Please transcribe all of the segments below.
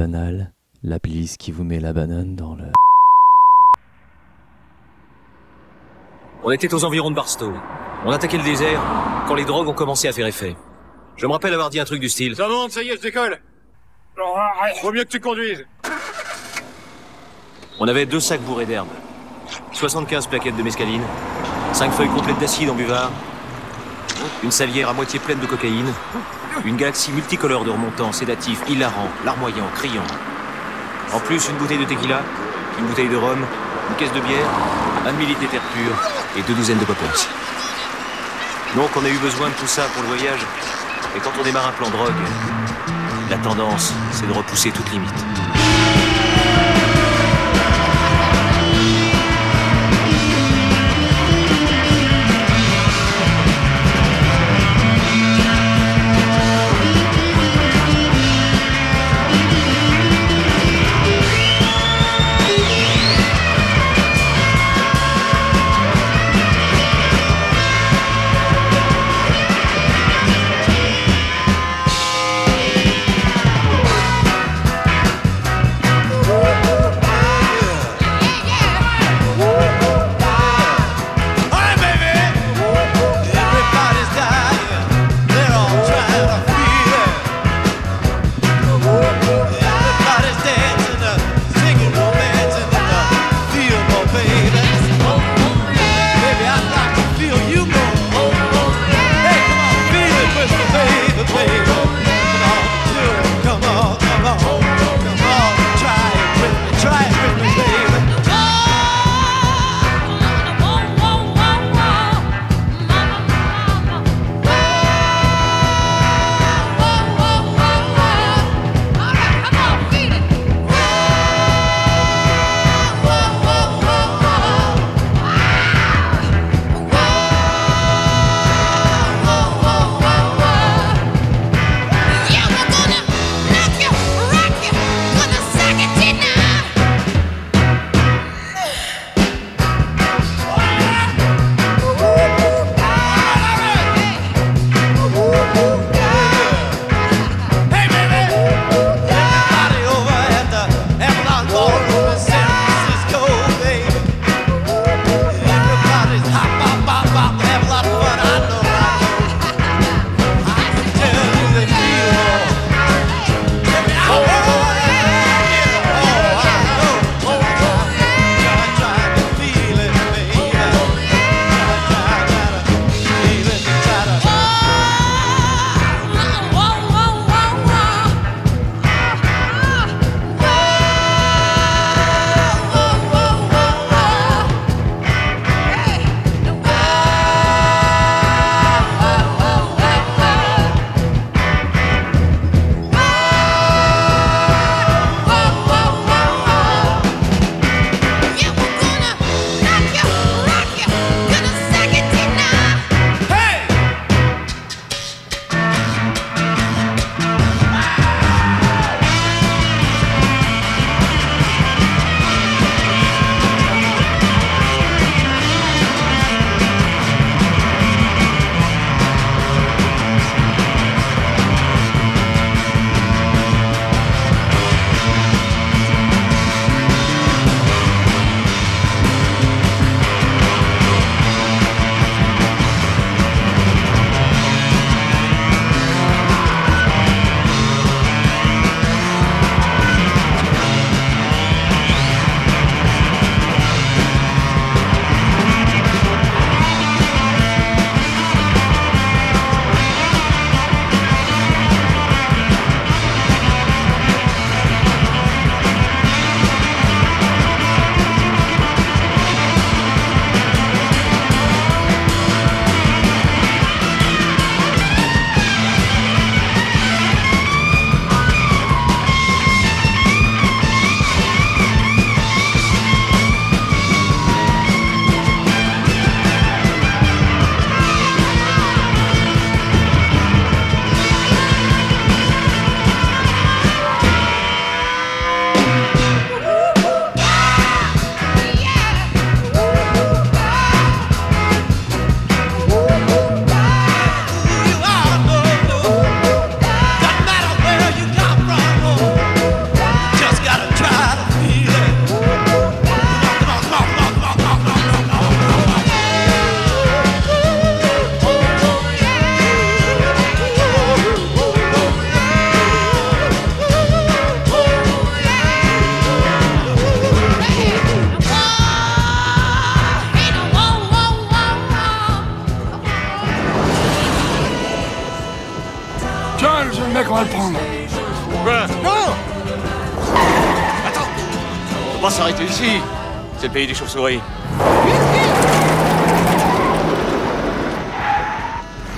banal, la police qui vous met la banane dans le... On était aux environs de Barstow. On attaquait le désert quand les drogues ont commencé à faire effet. Je me rappelle avoir dit un truc du style. Ça monte, ça y est, je décolle. Vaut mieux que tu conduises. On avait deux sacs bourrés d'herbes, 75 plaquettes de mescaline, 5 feuilles complètes d'acide en buvard, une salière à moitié pleine de cocaïne, une galaxie multicolore de remontants, sédatifs, hilarants, larmoyants, criants. En plus, une bouteille de tequila, une bouteille de rhum, une caisse de bière, un demi-litre d'éther pur et deux douzaines de poppers. Donc on a eu besoin de tout ça pour le voyage. Et quand on démarre un plan drogue, la tendance, c'est de repousser toute limite.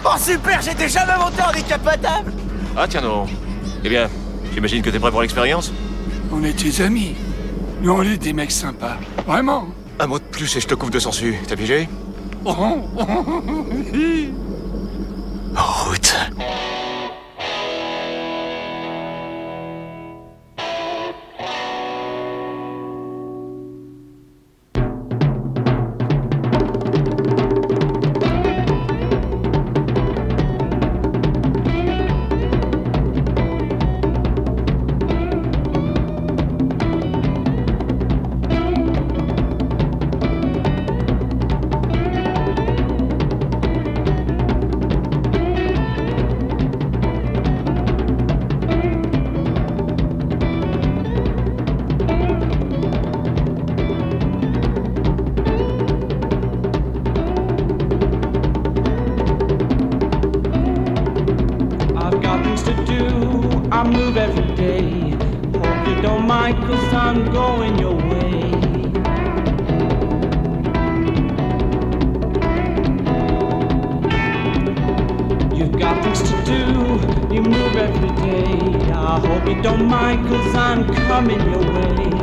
Oh super, j'étais jamais monté en décapotable Ah tiens non. Eh bien, j'imagine que t'es prêt pour l'expérience On est tes amis. Nous, on est des mecs sympas. Vraiment. Un mot de plus et je te couvre de sangsues. T'as pigé Oh, oh, every day. I hope you don't mind, cause I'm coming your way.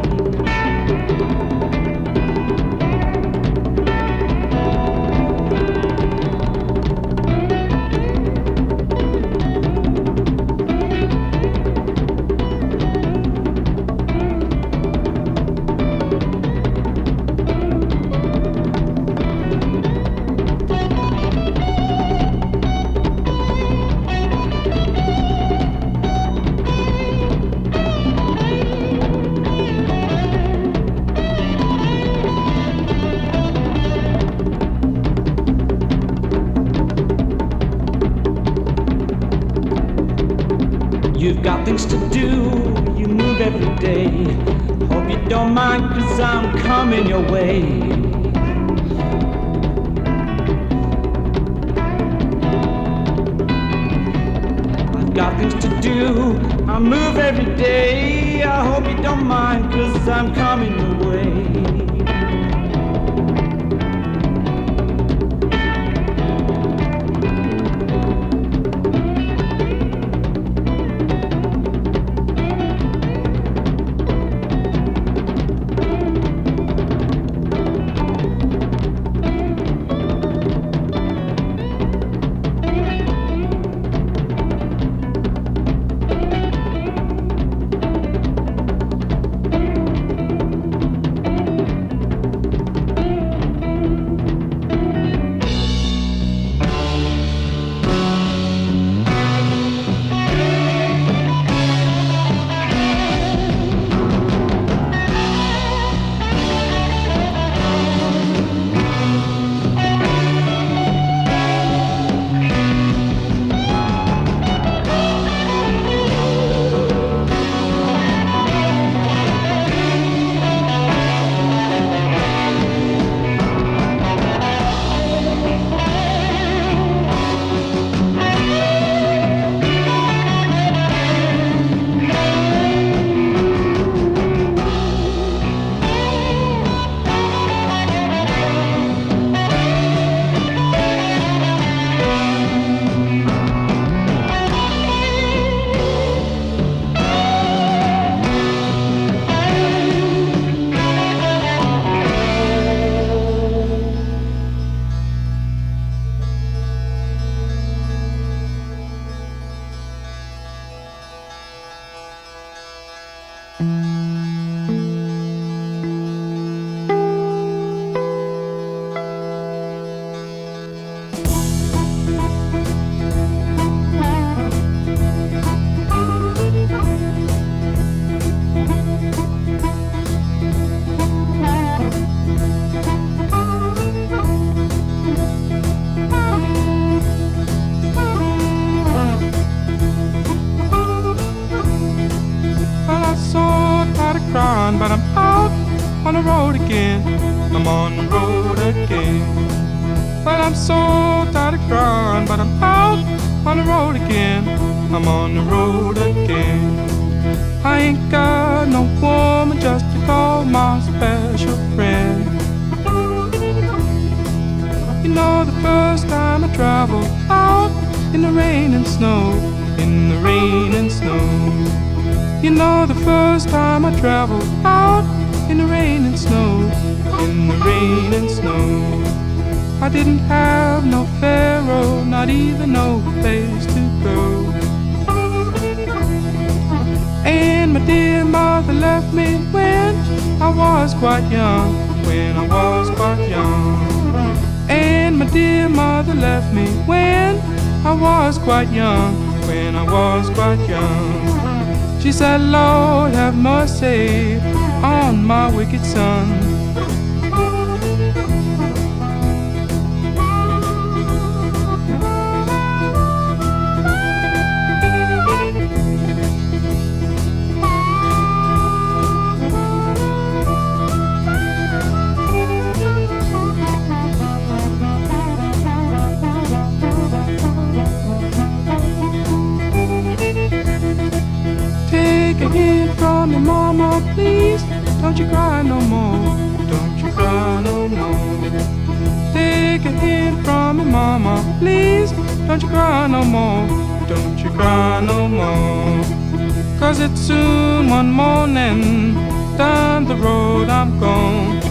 It's soon one morning down the road I'm gone.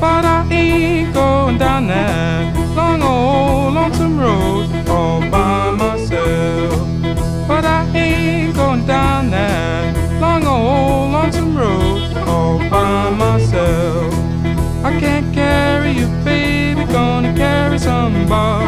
But I ain't going down that long old lonesome road all by myself. But I ain't going down that long old lonesome road all by myself. I can't carry you, baby, gonna carry somebody.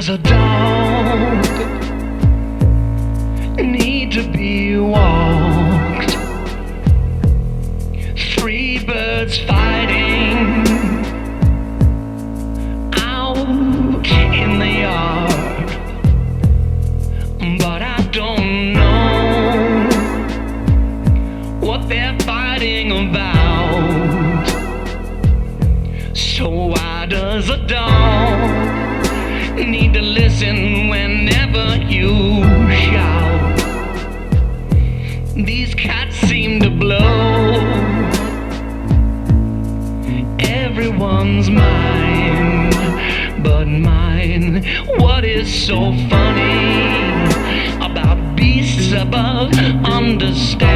as a dog. So funny about beasts above understanding?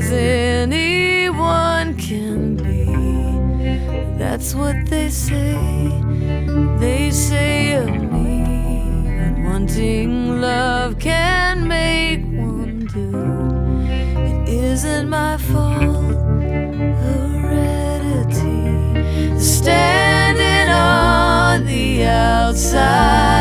as anyone can be. That's what they say, they say of me. And wanting love can make one do. It isn't my fault, heredity. Standing on the outside.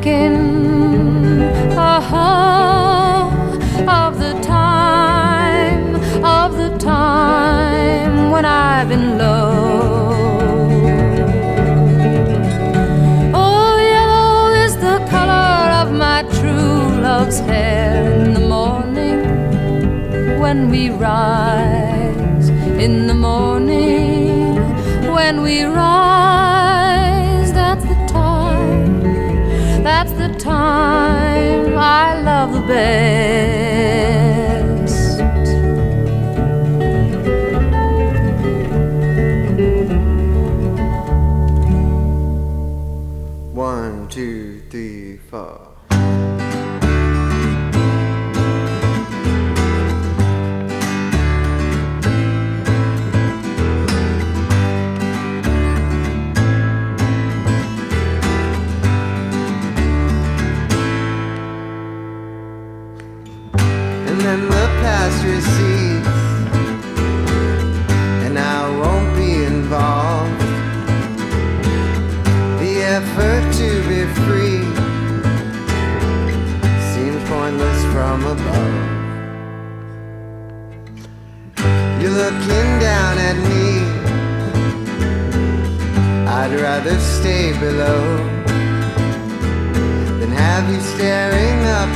Thinking. I love the best.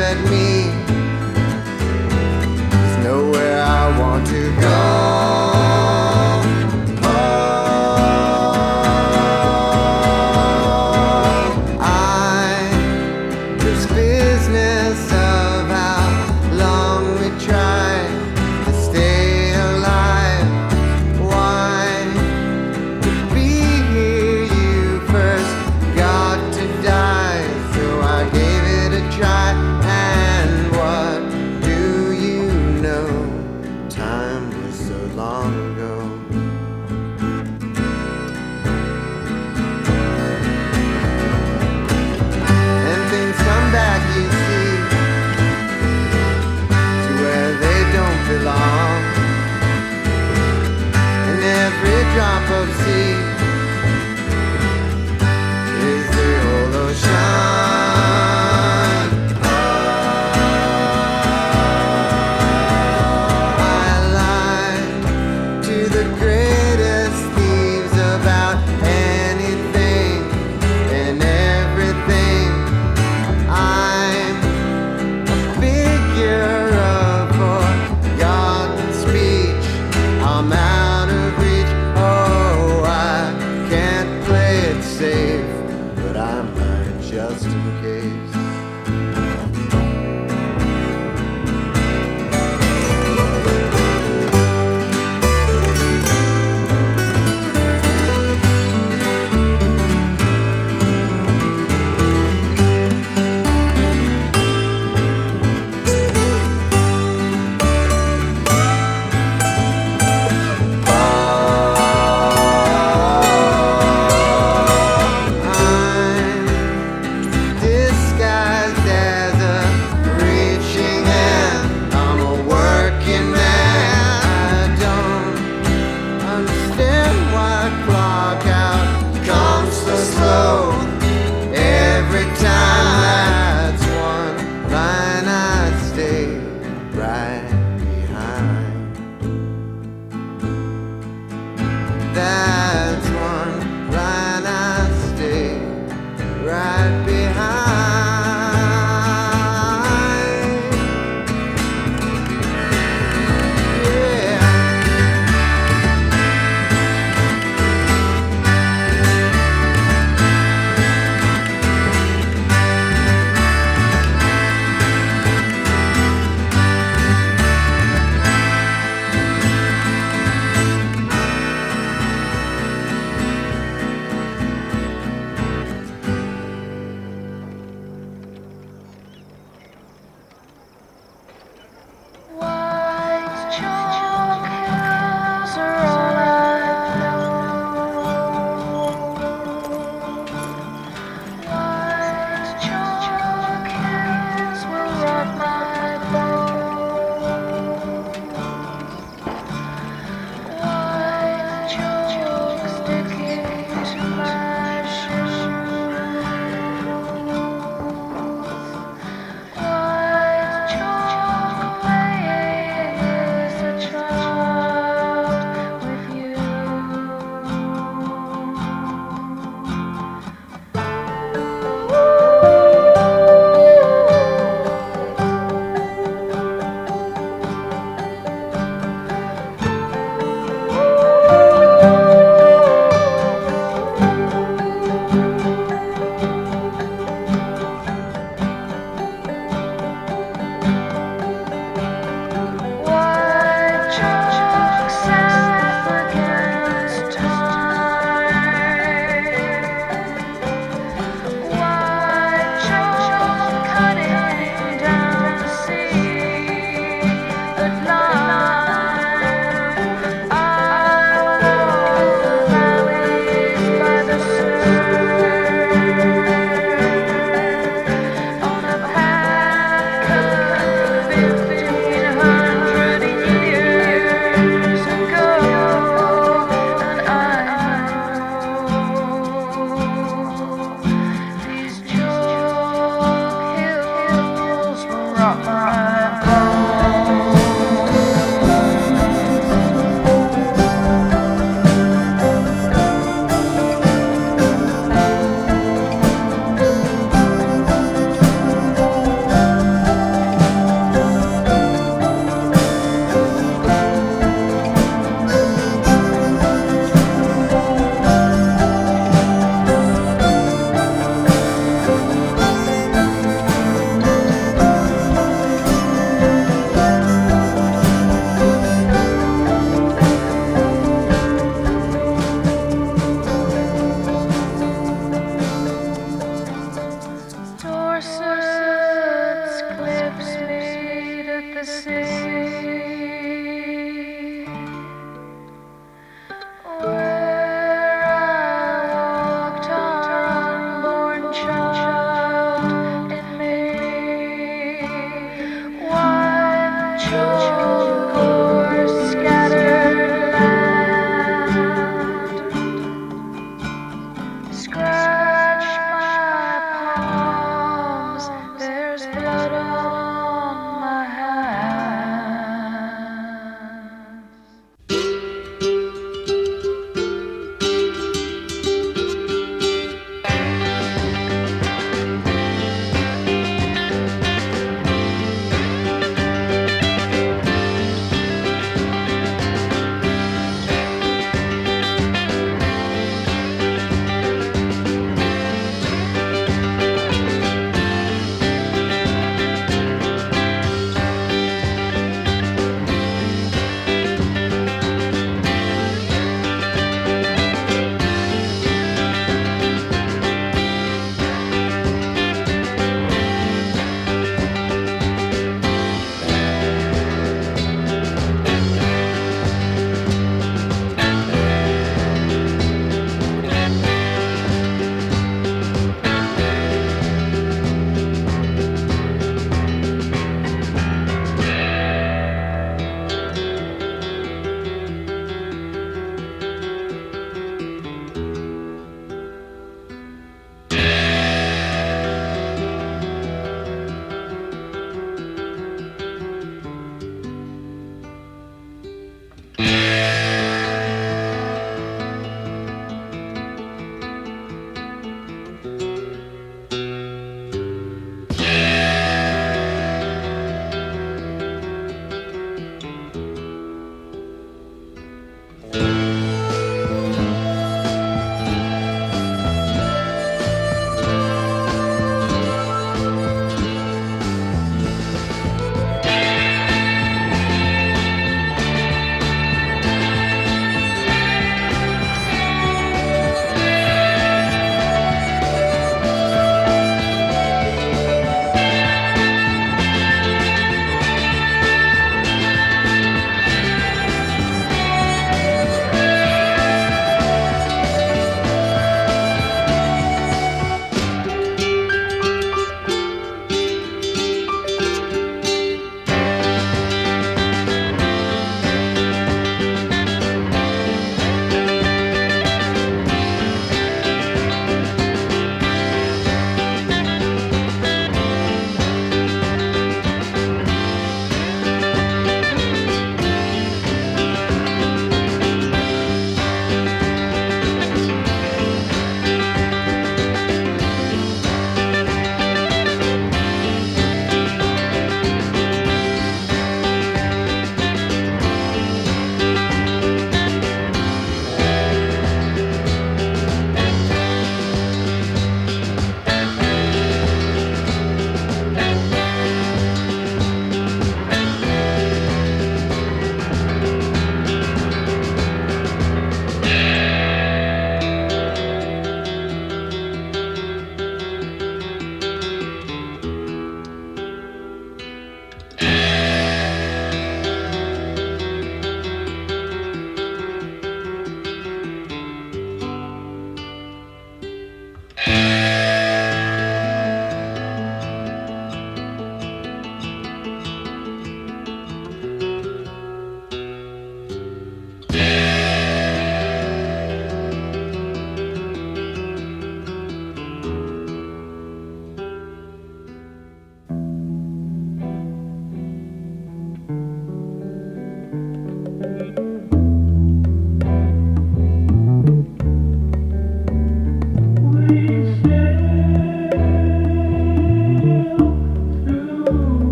At me.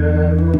Yeah.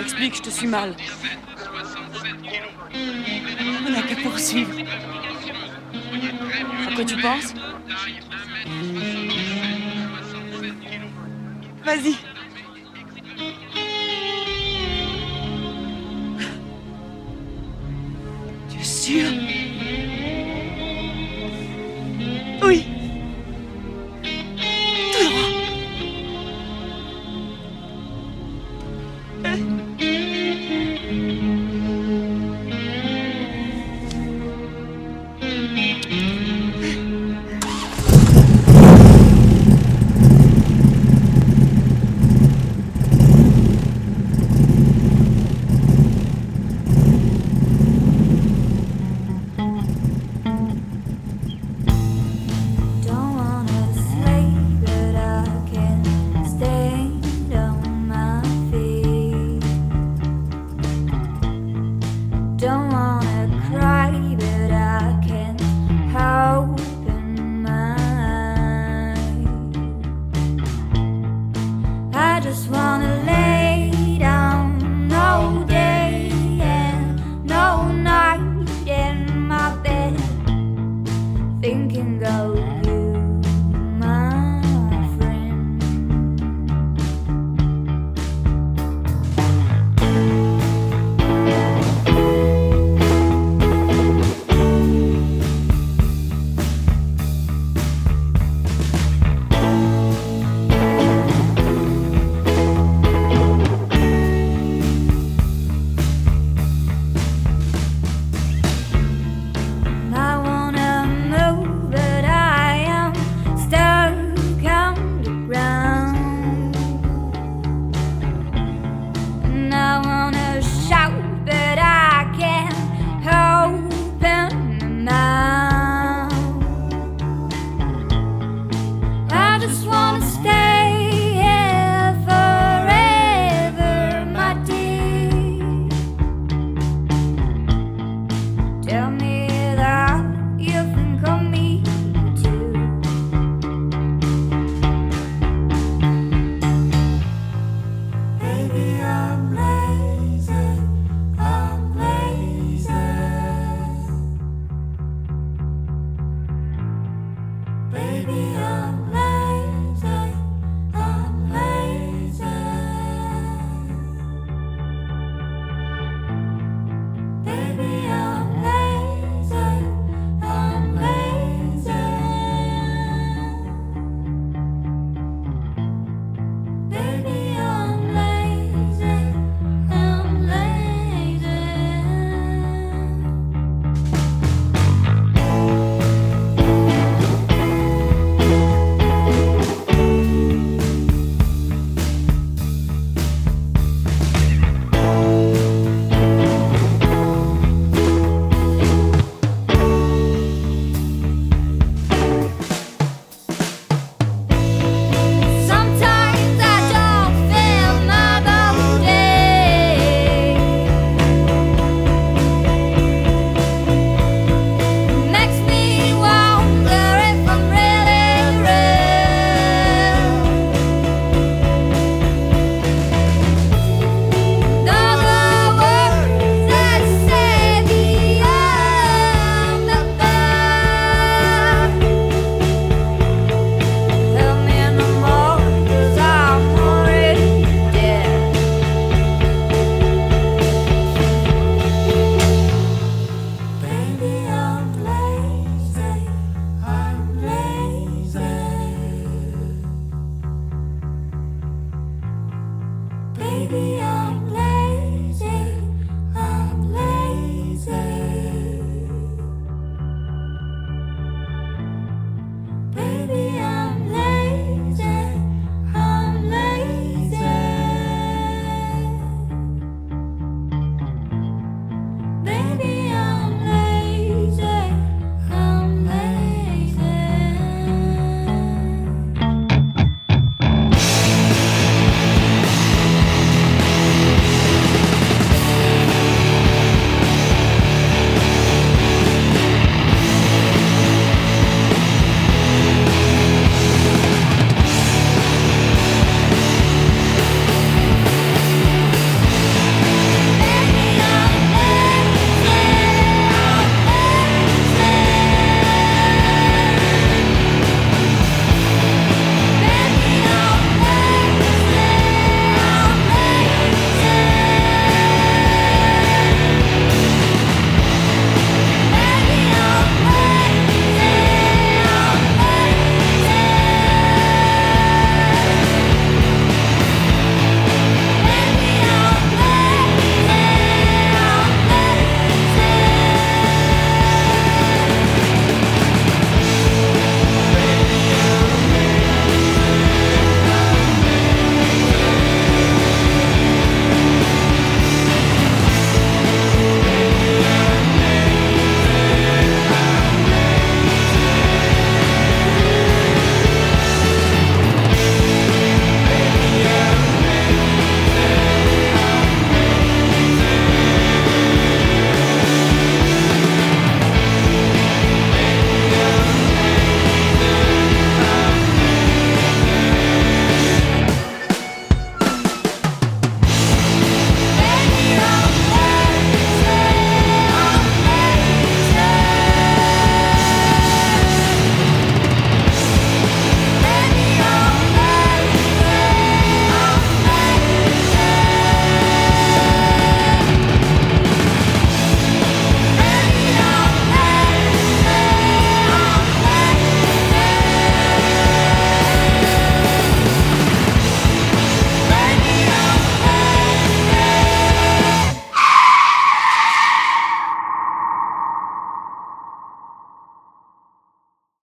Explique, je te suis mal. On n'a qu'à poursuivre. À quoi tu penses? Vas-y. Tu es sûr?